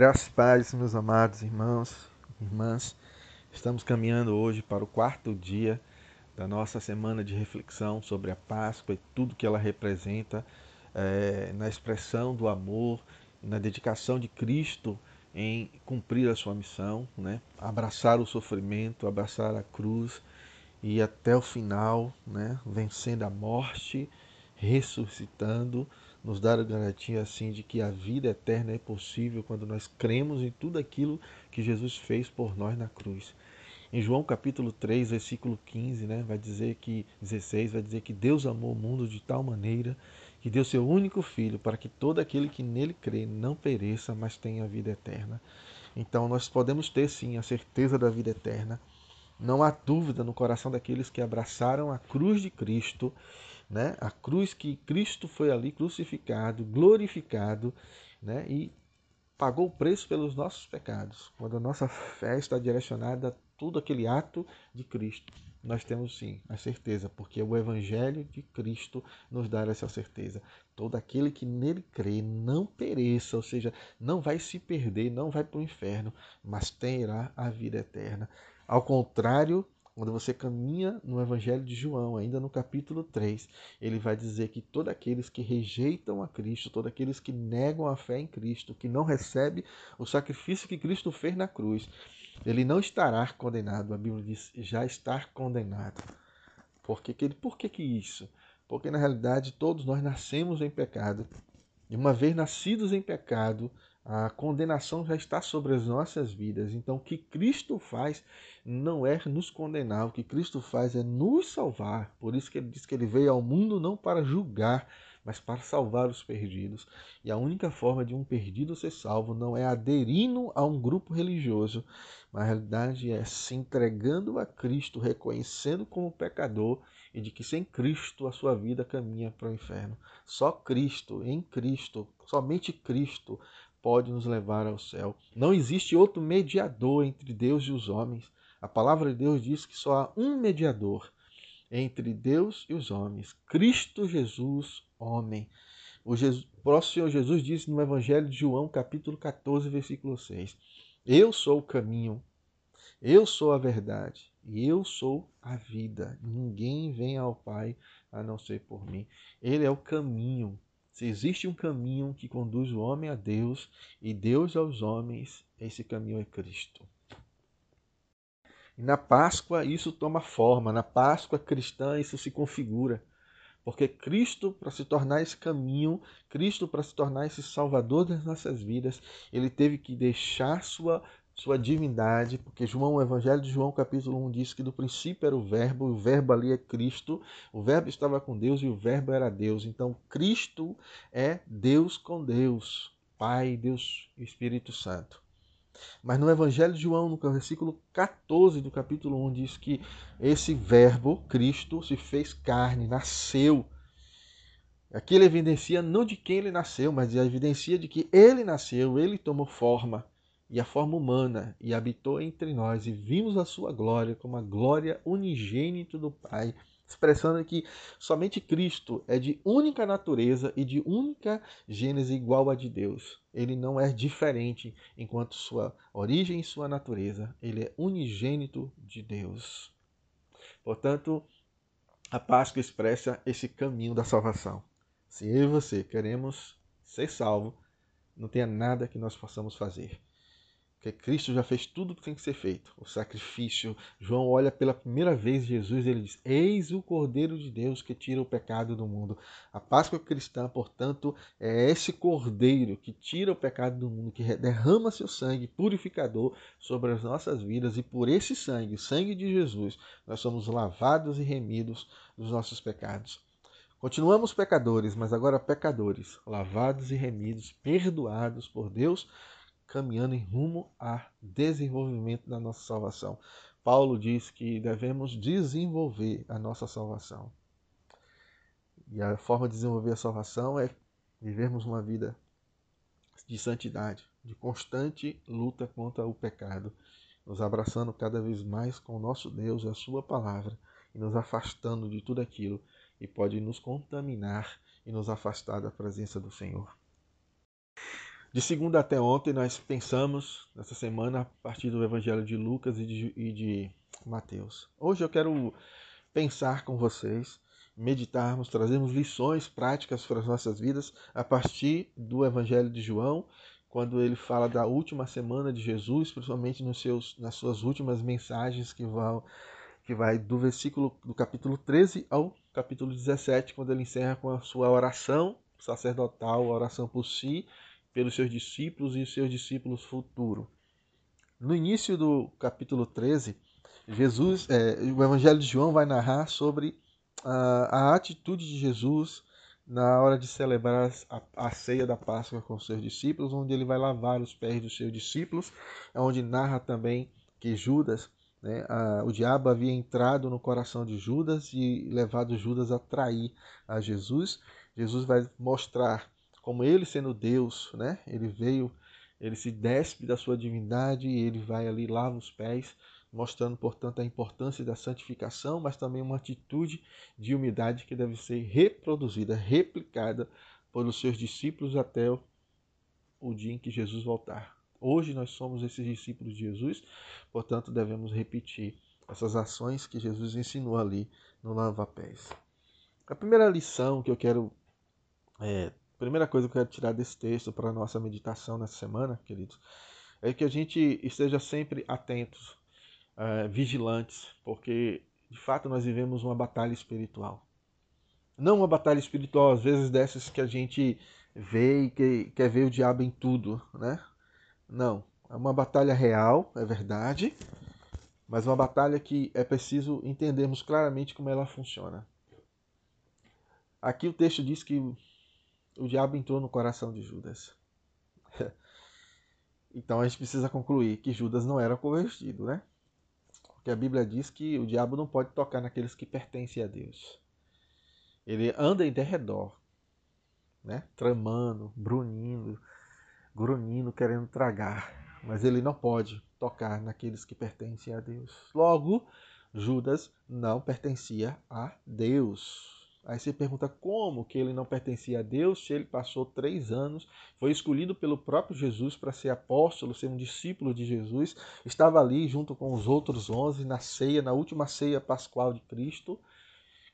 Graças e paz, meus amados irmãos, irmãs. Estamos caminhando hoje para o quarto dia da nossa semana de reflexão sobre a Páscoa e tudo que ela representa é, na expressão do amor na dedicação de Cristo em cumprir a sua missão, né? abraçar o sofrimento, abraçar a cruz e até o final, né? vencendo a morte, ressuscitando nos dar a garantia assim de que a vida eterna é possível quando nós cremos em tudo aquilo que Jesus fez por nós na cruz. Em João capítulo 3, versículo 15, né, vai dizer que 16 vai dizer que Deus amou o mundo de tal maneira que deu seu único filho para que todo aquele que nele crê não pereça, mas tenha a vida eterna. Então nós podemos ter sim a certeza da vida eterna. Não há dúvida no coração daqueles que abraçaram a cruz de Cristo né? A cruz que Cristo foi ali crucificado, glorificado, né? E pagou o preço pelos nossos pecados. Quando a nossa fé está direcionada a todo aquele ato de Cristo, nós temos sim a certeza, porque o Evangelho de Cristo nos dá essa certeza. Todo aquele que nele crê não pereça, ou seja, não vai se perder, não vai para o inferno, mas terá a vida eterna. Ao contrário quando você caminha no Evangelho de João, ainda no capítulo 3, ele vai dizer que todos aqueles que rejeitam a Cristo, todos aqueles que negam a fé em Cristo, que não recebem o sacrifício que Cristo fez na cruz, ele não estará condenado. A Bíblia diz já está condenado. Por que, por que, que isso? Porque na realidade todos nós nascemos em pecado. E uma vez nascidos em pecado, a condenação já está sobre as nossas vidas. Então, o que Cristo faz não é nos condenar, o que Cristo faz é nos salvar. Por isso que ele diz que ele veio ao mundo não para julgar, mas para salvar os perdidos. E a única forma de um perdido ser salvo não é aderindo a um grupo religioso, mas a realidade é se entregando a Cristo, reconhecendo como pecador e de que sem Cristo a sua vida caminha para o inferno. Só Cristo, em Cristo, somente Cristo pode nos levar ao céu. Não existe outro mediador entre Deus e os homens. A palavra de Deus diz que só há um mediador entre Deus e os homens, Cristo Jesus, homem. O Jesus, próximo Senhor Jesus disse no Evangelho de João, capítulo 14, versículo 6: Eu sou o caminho, eu sou a verdade e eu sou a vida. Ninguém vem ao Pai a não ser por mim. Ele é o caminho. Se existe um caminho que conduz o homem a Deus e Deus aos homens, esse caminho é Cristo. E na Páscoa isso toma forma, na Páscoa cristã isso se configura. Porque Cristo, para se tornar esse caminho, Cristo, para se tornar esse Salvador das nossas vidas, ele teve que deixar sua sua divindade, porque João, o Evangelho de João, capítulo 1, diz que do princípio era o Verbo, o Verbo ali é Cristo, o Verbo estava com Deus e o Verbo era Deus. Então, Cristo é Deus com Deus, Pai, Deus e Espírito Santo. Mas no Evangelho de João, no versículo 14 do capítulo 1, diz que esse Verbo, Cristo, se fez carne, nasceu. Aqui ele evidencia não de quem ele nasceu, mas evidencia de que ele nasceu, ele tomou forma e a forma humana e habitou entre nós e vimos a sua glória como a glória unigênita do Pai, expressando que somente Cristo é de única natureza e de única gênese igual a de Deus. Ele não é diferente enquanto sua origem e sua natureza. Ele é unigênito de Deus. Portanto, a Páscoa expressa esse caminho da salvação. Se eu e você queremos ser salvo, não tenha nada que nós possamos fazer. Porque Cristo já fez tudo o que tem que ser feito. O sacrifício. João olha pela primeira vez Jesus ele diz: Eis o Cordeiro de Deus que tira o pecado do mundo. A Páscoa cristã, portanto, é esse Cordeiro que tira o pecado do mundo, que derrama seu sangue purificador sobre as nossas vidas. E por esse sangue, o sangue de Jesus, nós somos lavados e remidos dos nossos pecados. Continuamos pecadores, mas agora pecadores, lavados e remidos, perdoados por Deus caminhando em rumo a desenvolvimento da nossa salvação. Paulo diz que devemos desenvolver a nossa salvação. E a forma de desenvolver a salvação é vivermos uma vida de santidade, de constante luta contra o pecado, nos abraçando cada vez mais com o nosso Deus e a Sua palavra, e nos afastando de tudo aquilo que pode nos contaminar e nos afastar da presença do Senhor. De segunda até ontem, nós pensamos nessa semana a partir do Evangelho de Lucas e de, e de Mateus. Hoje eu quero pensar com vocês, meditarmos, trazermos lições práticas para as nossas vidas a partir do Evangelho de João, quando ele fala da última semana de Jesus, principalmente nos seus, nas suas últimas mensagens que vão que vai do versículo do capítulo 13 ao capítulo 17, quando ele encerra com a sua oração sacerdotal, a oração por si pelos seus discípulos e os seus discípulos futuros. No início do capítulo 13, Jesus, é, o Evangelho de João vai narrar sobre a, a atitude de Jesus na hora de celebrar a, a, ceia da Páscoa com seus discípulos, onde ele vai lavar os pés dos seus discípulos, onde narra também que Judas, né, a, o diabo havia entrado no coração de Judas e levado Judas a trair a Jesus. Jesus vai mostrar como ele sendo Deus, né? Ele veio, ele se despe da sua divindade e ele vai ali lava os pés, mostrando, portanto, a importância da santificação, mas também uma atitude de humildade que deve ser reproduzida, replicada pelos seus discípulos até o dia em que Jesus voltar. Hoje nós somos esses discípulos de Jesus, portanto, devemos repetir essas ações que Jesus ensinou ali no lava-pés. A primeira lição que eu quero é, primeira coisa que eu quero tirar desse texto para a nossa meditação nessa semana, queridos, é que a gente esteja sempre atentos, uh, vigilantes, porque de fato nós vivemos uma batalha espiritual. Não uma batalha espiritual, às vezes dessas que a gente vê e que, quer ver o diabo em tudo, né? Não. É uma batalha real, é verdade, mas uma batalha que é preciso entendermos claramente como ela funciona. Aqui o texto diz que o diabo entrou no coração de Judas. então a gente precisa concluir que Judas não era convertido, né? Porque a Bíblia diz que o diabo não pode tocar naqueles que pertencem a Deus. Ele anda em derredor, né? Tramando, brunindo, grunhindo, querendo tragar. Mas ele não pode tocar naqueles que pertencem a Deus. Logo, Judas não pertencia a Deus. Aí você pergunta como que ele não pertencia a Deus se ele passou três anos, foi escolhido pelo próprio Jesus para ser apóstolo, ser um discípulo de Jesus, estava ali junto com os outros onze na ceia, na última ceia pascual de Cristo.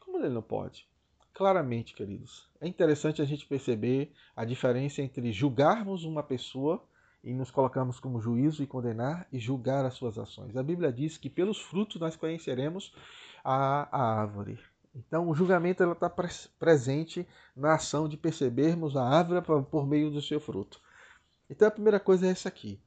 Como ele não pode? Claramente, queridos, é interessante a gente perceber a diferença entre julgarmos uma pessoa e nos colocarmos como juízo e condenar e julgar as suas ações. A Bíblia diz que pelos frutos nós conheceremos a, a árvore. Então, o julgamento está presente na ação de percebermos a árvore por meio do seu fruto. Então, a primeira coisa é essa aqui.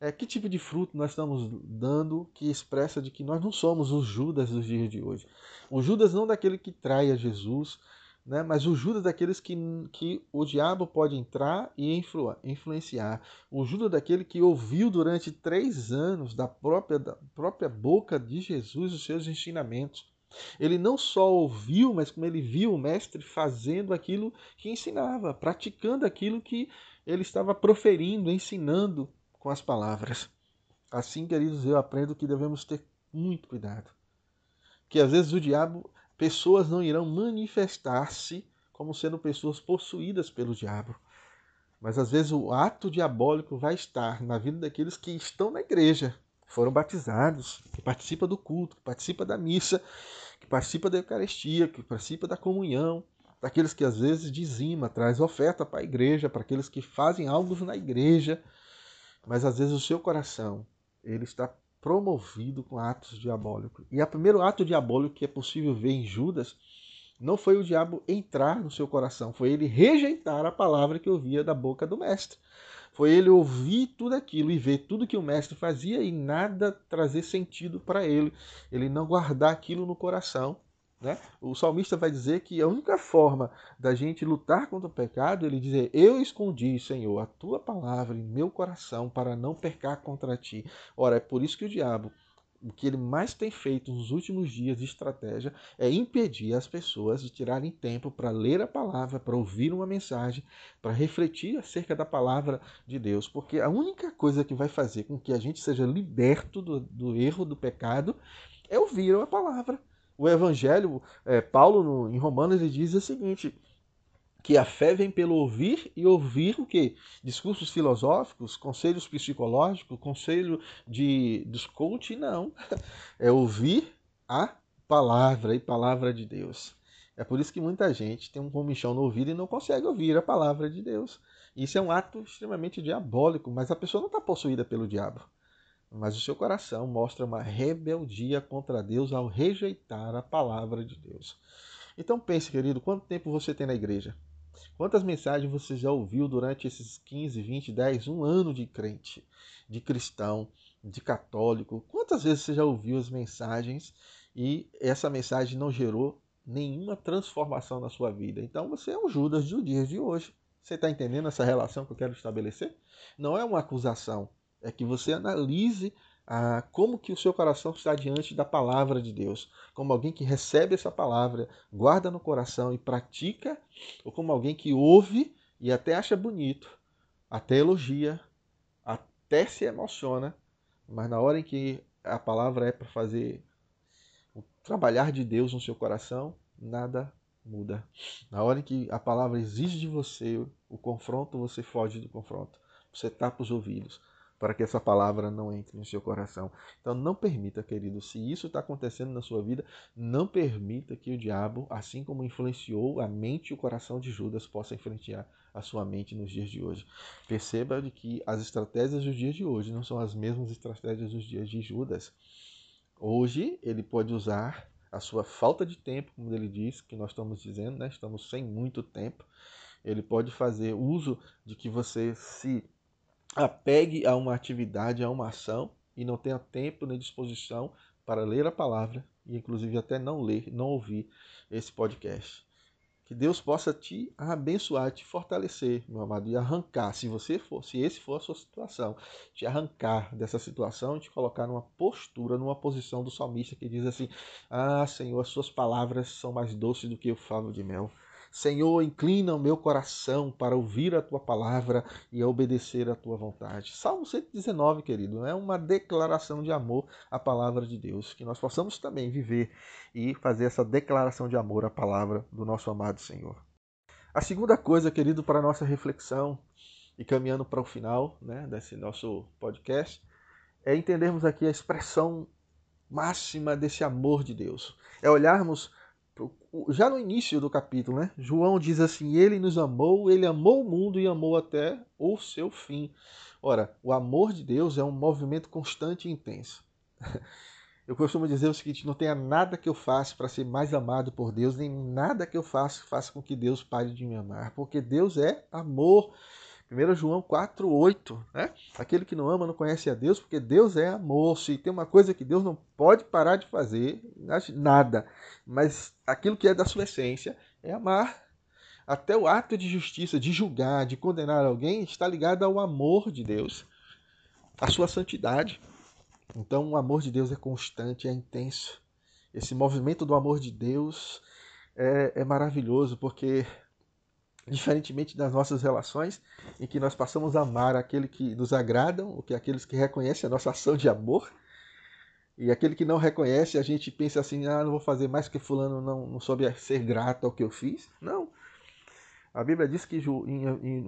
É, que tipo de fruto nós estamos dando que expressa de que nós não somos os Judas dos dias de hoje? O Judas não daquele que trai a Jesus, né, mas o Judas daqueles que, que o diabo pode entrar e influ, influenciar. O Judas daquele que ouviu durante três anos da própria, da própria boca de Jesus os seus ensinamentos. Ele não só ouviu, mas como ele viu o mestre fazendo aquilo que ensinava, praticando aquilo que ele estava proferindo, ensinando com as palavras. Assim, queridos, eu aprendo que devemos ter muito cuidado. Que às vezes o diabo, pessoas não irão manifestar-se como sendo pessoas possuídas pelo diabo. Mas às vezes o ato diabólico vai estar na vida daqueles que estão na igreja, foram batizados, que participa do culto, que participa da missa, que participa da Eucaristia, que participa da comunhão, daqueles que às vezes dizima, traz oferta para a igreja, para aqueles que fazem algo na igreja, mas às vezes o seu coração ele está promovido com atos diabólicos. E o primeiro ato diabólico que é possível ver em Judas não foi o diabo entrar no seu coração, foi ele rejeitar a palavra que ouvia da boca do mestre. Foi ele ouvir tudo aquilo e ver tudo que o mestre fazia e nada trazer sentido para ele. Ele não guardar aquilo no coração. Né? O salmista vai dizer que a única forma da gente lutar contra o pecado, ele dizer: Eu escondi, Senhor, a tua palavra em meu coração para não pecar contra ti. Ora, é por isso que o diabo o que ele mais tem feito nos últimos dias de estratégia é impedir as pessoas de tirarem tempo para ler a palavra, para ouvir uma mensagem, para refletir acerca da palavra de Deus. Porque a única coisa que vai fazer com que a gente seja liberto do, do erro, do pecado, é ouvir a palavra. O Evangelho, é, Paulo no, em Romanos, ele diz o seguinte: que a fé vem pelo ouvir e ouvir o quê? Discursos filosóficos, conselhos psicológicos, conselho de dos coach, não. É ouvir a palavra e palavra de Deus. É por isso que muita gente tem um comichão no ouvido e não consegue ouvir a palavra de Deus. Isso é um ato extremamente diabólico, mas a pessoa não está possuída pelo diabo. Mas o seu coração mostra uma rebeldia contra Deus ao rejeitar a palavra de Deus. Então pense, querido, quanto tempo você tem na igreja? Quantas mensagens você já ouviu durante esses 15, 20, 10, um ano de crente, de cristão, de católico? Quantas vezes você já ouviu as mensagens e essa mensagem não gerou nenhuma transformação na sua vida? Então você é um Judas de dias de hoje. Você está entendendo essa relação que eu quero estabelecer? Não é uma acusação, é que você analise como que o seu coração está diante da palavra de Deus, como alguém que recebe essa palavra, guarda no coração e pratica, ou como alguém que ouve e até acha bonito, até elogia, até se emociona, mas na hora em que a palavra é para fazer o trabalhar de Deus no seu coração, nada muda. Na hora em que a palavra exige de você o confronto, você foge do confronto. Você tapa os ouvidos para que essa palavra não entre no seu coração. Então não permita, querido, se isso está acontecendo na sua vida, não permita que o diabo, assim como influenciou a mente e o coração de Judas, possa influenciar a sua mente nos dias de hoje. Perceba de que as estratégias dos dias de hoje não são as mesmas estratégias dos dias de Judas. Hoje ele pode usar a sua falta de tempo, como ele diz, que nós estamos dizendo, né? estamos sem muito tempo. Ele pode fazer uso de que você se apegue a uma atividade, a uma ação e não tenha tempo nem disposição para ler a palavra e inclusive até não ler, não ouvir esse podcast. Que Deus possa te abençoar, te fortalecer, meu amado, e arrancar, se você for, se esse for a sua situação, te arrancar dessa situação e te colocar numa postura, numa posição do salmista que diz assim: Ah, Senhor, as suas palavras são mais doces do que o favo de mel. Senhor, inclina o meu coração para ouvir a tua palavra e obedecer a tua vontade. Salmo 119, querido, é uma declaração de amor à palavra de Deus. Que nós possamos também viver e fazer essa declaração de amor à palavra do nosso amado Senhor. A segunda coisa, querido, para a nossa reflexão e caminhando para o final né, desse nosso podcast, é entendermos aqui a expressão máxima desse amor de Deus. É olharmos já no início do capítulo, né? João diz assim: Ele nos amou, ele amou o mundo e amou até o seu fim. Ora, o amor de Deus é um movimento constante e intenso. Eu costumo dizer o seguinte: não tenha nada que eu faça para ser mais amado por Deus, nem nada que eu faça faça com que Deus pare de me amar, porque Deus é amor. 1 João 4, 8, né? Aquele que não ama não conhece a Deus, porque Deus é amor. Se tem uma coisa que Deus não pode parar de fazer, nada. Mas aquilo que é da sua essência é amar. Até o ato de justiça, de julgar, de condenar alguém, está ligado ao amor de Deus, à sua santidade. Então, o amor de Deus é constante, é intenso. Esse movimento do amor de Deus é, é maravilhoso, porque diferentemente das nossas relações, em que nós passamos a amar aquele que nos agradam, ou que aqueles que reconhecem a nossa ação de amor, e aquele que não reconhece, a gente pensa assim, ah, não vou fazer mais que fulano não, não soube ser grato ao que eu fiz. Não. A Bíblia diz que em, em,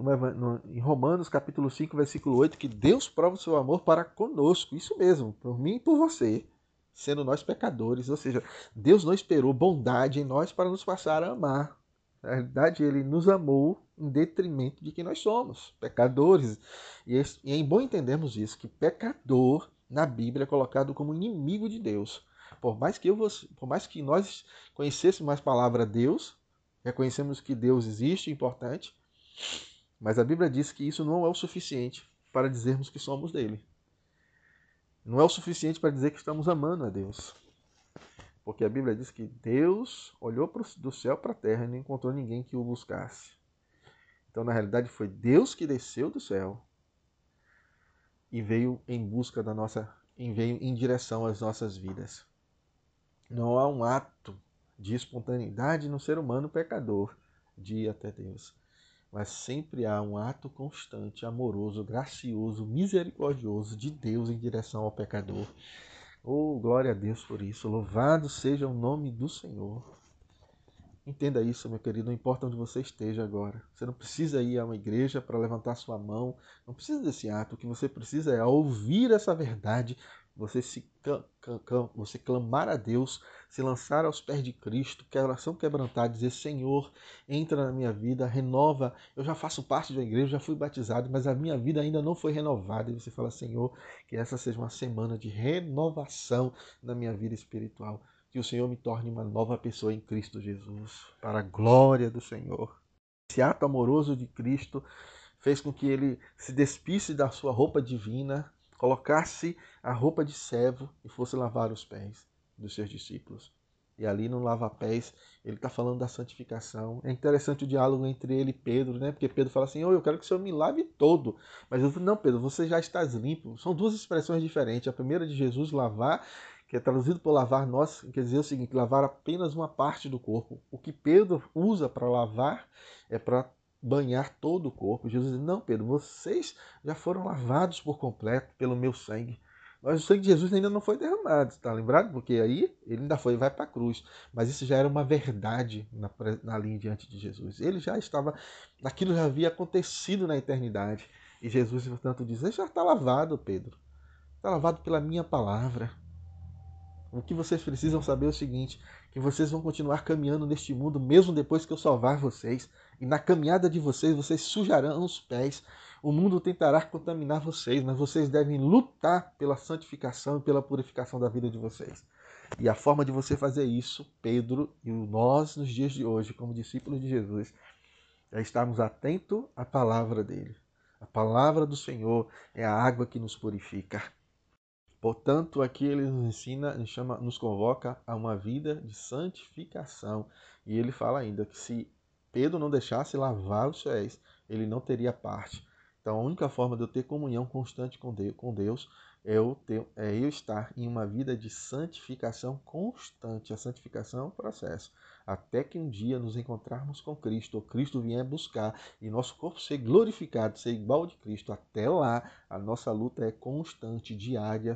em Romanos capítulo 5, versículo 8, que Deus prova o seu amor para conosco, isso mesmo, por mim e por você, sendo nós pecadores, ou seja, Deus não esperou bondade em nós para nos passar a amar. Na realidade, ele nos amou em detrimento de quem nós somos, pecadores. E é bom entendermos isso, que pecador na Bíblia é colocado como inimigo de Deus. Por mais que, eu, por mais que nós conhecêssemos a palavra Deus, reconhecemos que Deus existe, importante, mas a Bíblia diz que isso não é o suficiente para dizermos que somos dele. Não é o suficiente para dizer que estamos amando a Deus. Porque a Bíblia diz que Deus olhou do céu para a terra e não encontrou ninguém que o buscasse. Então, na realidade, foi Deus que desceu do céu e veio em busca da nossa, e veio em direção às nossas vidas. Não há um ato de espontaneidade no ser humano pecador de ir até Deus, mas sempre há um ato constante, amoroso, gracioso, misericordioso de Deus em direção ao pecador. Oh, glória a Deus por isso. Louvado seja o nome do Senhor. Entenda isso, meu querido, não importa onde você esteja agora. Você não precisa ir a uma igreja para levantar sua mão, não precisa desse ato. O que você precisa é ouvir essa verdade, você se você clamar a Deus, se lançar aos pés de Cristo, que a oração quebrantada, dizer: Senhor, entra na minha vida, renova. Eu já faço parte da igreja, já fui batizado, mas a minha vida ainda não foi renovada. E você fala: Senhor, que essa seja uma semana de renovação na minha vida espiritual que o Senhor me torne uma nova pessoa em Cristo Jesus, para a glória do Senhor. Esse ato amoroso de Cristo fez com que ele se despisse da sua roupa divina, colocasse a roupa de servo e fosse lavar os pés dos seus discípulos. E ali no lava-pés, ele está falando da santificação. É interessante o diálogo entre ele e Pedro, né? Porque Pedro fala assim: oh, Eu quero que o Senhor me lave todo. Mas eu falo, Não, Pedro, você já está limpo. São duas expressões diferentes. A primeira de Jesus lavar que é traduzido por lavar nós, quer dizer o seguinte: lavar apenas uma parte do corpo. O que Pedro usa para lavar é para banhar todo o corpo. Jesus diz: Não, Pedro, vocês já foram lavados por completo pelo meu sangue. Mas o sangue de Jesus ainda não foi derramado, está lembrado? Porque aí ele ainda foi, vai para a cruz. Mas isso já era uma verdade na, na linha diante de Jesus. Ele já estava, aquilo já havia acontecido na eternidade. E Jesus, portanto, diz: Já está lavado, Pedro. Está lavado pela minha palavra. O que vocês precisam saber é o seguinte: que vocês vão continuar caminhando neste mundo mesmo depois que eu salvar vocês. E na caminhada de vocês, vocês sujarão os pés. O mundo tentará contaminar vocês, mas vocês devem lutar pela santificação e pela purificação da vida de vocês. E a forma de você fazer isso, Pedro e nós nos dias de hoje, como discípulos de Jesus, é estarmos atentos à palavra dele. A palavra do Senhor é a água que nos purifica. Portanto, aqui ele nos ensina, nos, chama, nos convoca a uma vida de santificação. E ele fala ainda que se Pedro não deixasse lavar os pés, ele não teria parte. Então, a única forma de eu ter comunhão constante com Deus é eu, ter, é eu estar em uma vida de santificação constante. A santificação é um processo até que um dia nos encontrarmos com Cristo, ou Cristo vier buscar e nosso corpo ser glorificado, ser igual de Cristo. Até lá, a nossa luta é constante, diária,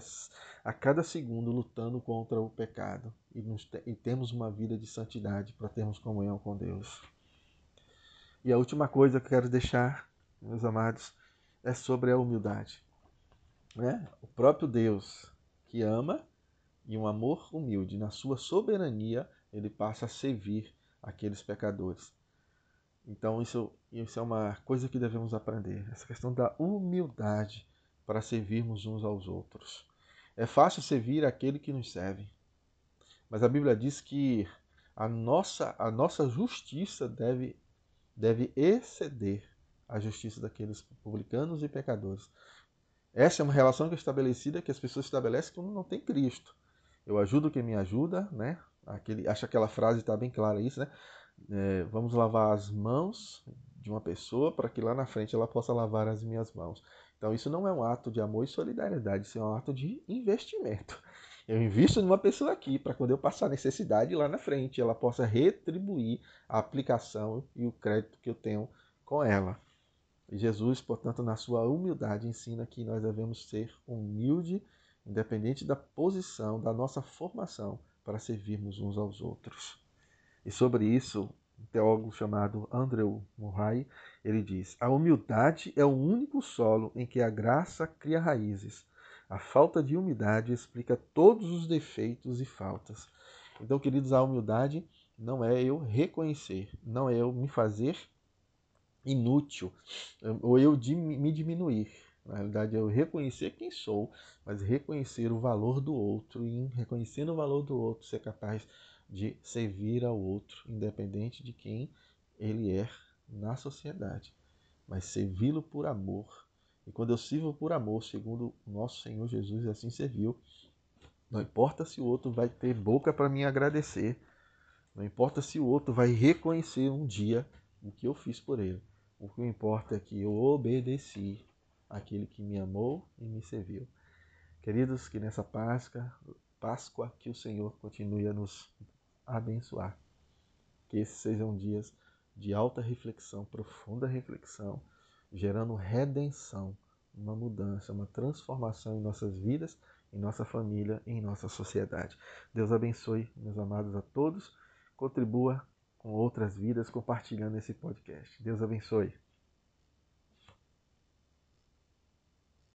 a cada segundo lutando contra o pecado e, nos, e temos uma vida de santidade para termos comunhão com Deus. E a última coisa que eu quero deixar, meus amados, é sobre a humildade. Né? O próprio Deus que ama e um amor humilde na sua soberania ele passa a servir aqueles pecadores. Então, isso, isso é uma coisa que devemos aprender, essa questão da humildade para servirmos uns aos outros. É fácil servir aquele que nos serve, mas a Bíblia diz que a nossa, a nossa justiça deve, deve exceder a justiça daqueles publicanos e pecadores. Essa é uma relação que é estabelecida que as pessoas estabelecem quando não tem Cristo. Eu ajudo quem me ajuda, né? Aquele, acho que aquela frase está bem clara isso, né? É, vamos lavar as mãos de uma pessoa para que lá na frente ela possa lavar as minhas mãos. Então isso não é um ato de amor e solidariedade, isso é um ato de investimento. Eu invisto numa pessoa aqui para quando eu passar necessidade lá na frente ela possa retribuir a aplicação e o crédito que eu tenho com ela. E Jesus, portanto, na sua humildade ensina que nós devemos ser humilde, independente da posição, da nossa formação para servirmos uns aos outros. E sobre isso, um teólogo chamado Andrew Murray, ele diz: "A humildade é o único solo em que a graça cria raízes. A falta de humildade explica todos os defeitos e faltas." Então, queridos, a humildade não é eu reconhecer, não é eu me fazer inútil ou eu me diminuir. Na realidade, é eu reconhecer quem sou, mas reconhecer o valor do outro e, reconhecendo o valor do outro, ser capaz de servir ao outro, independente de quem ele é na sociedade, mas servi-lo por amor. E quando eu sirvo por amor, segundo nosso Senhor Jesus assim serviu, não importa se o outro vai ter boca para me agradecer, não importa se o outro vai reconhecer um dia o que eu fiz por ele. O que importa é que eu obedeci aquele que me amou e me serviu. Queridos, que nessa Páscoa, Páscoa que o Senhor continue a nos abençoar. Que esses sejam dias de alta reflexão, profunda reflexão, gerando redenção, uma mudança, uma transformação em nossas vidas, em nossa família em nossa sociedade. Deus abençoe, meus amados, a todos. Contribua com outras vidas compartilhando esse podcast. Deus abençoe.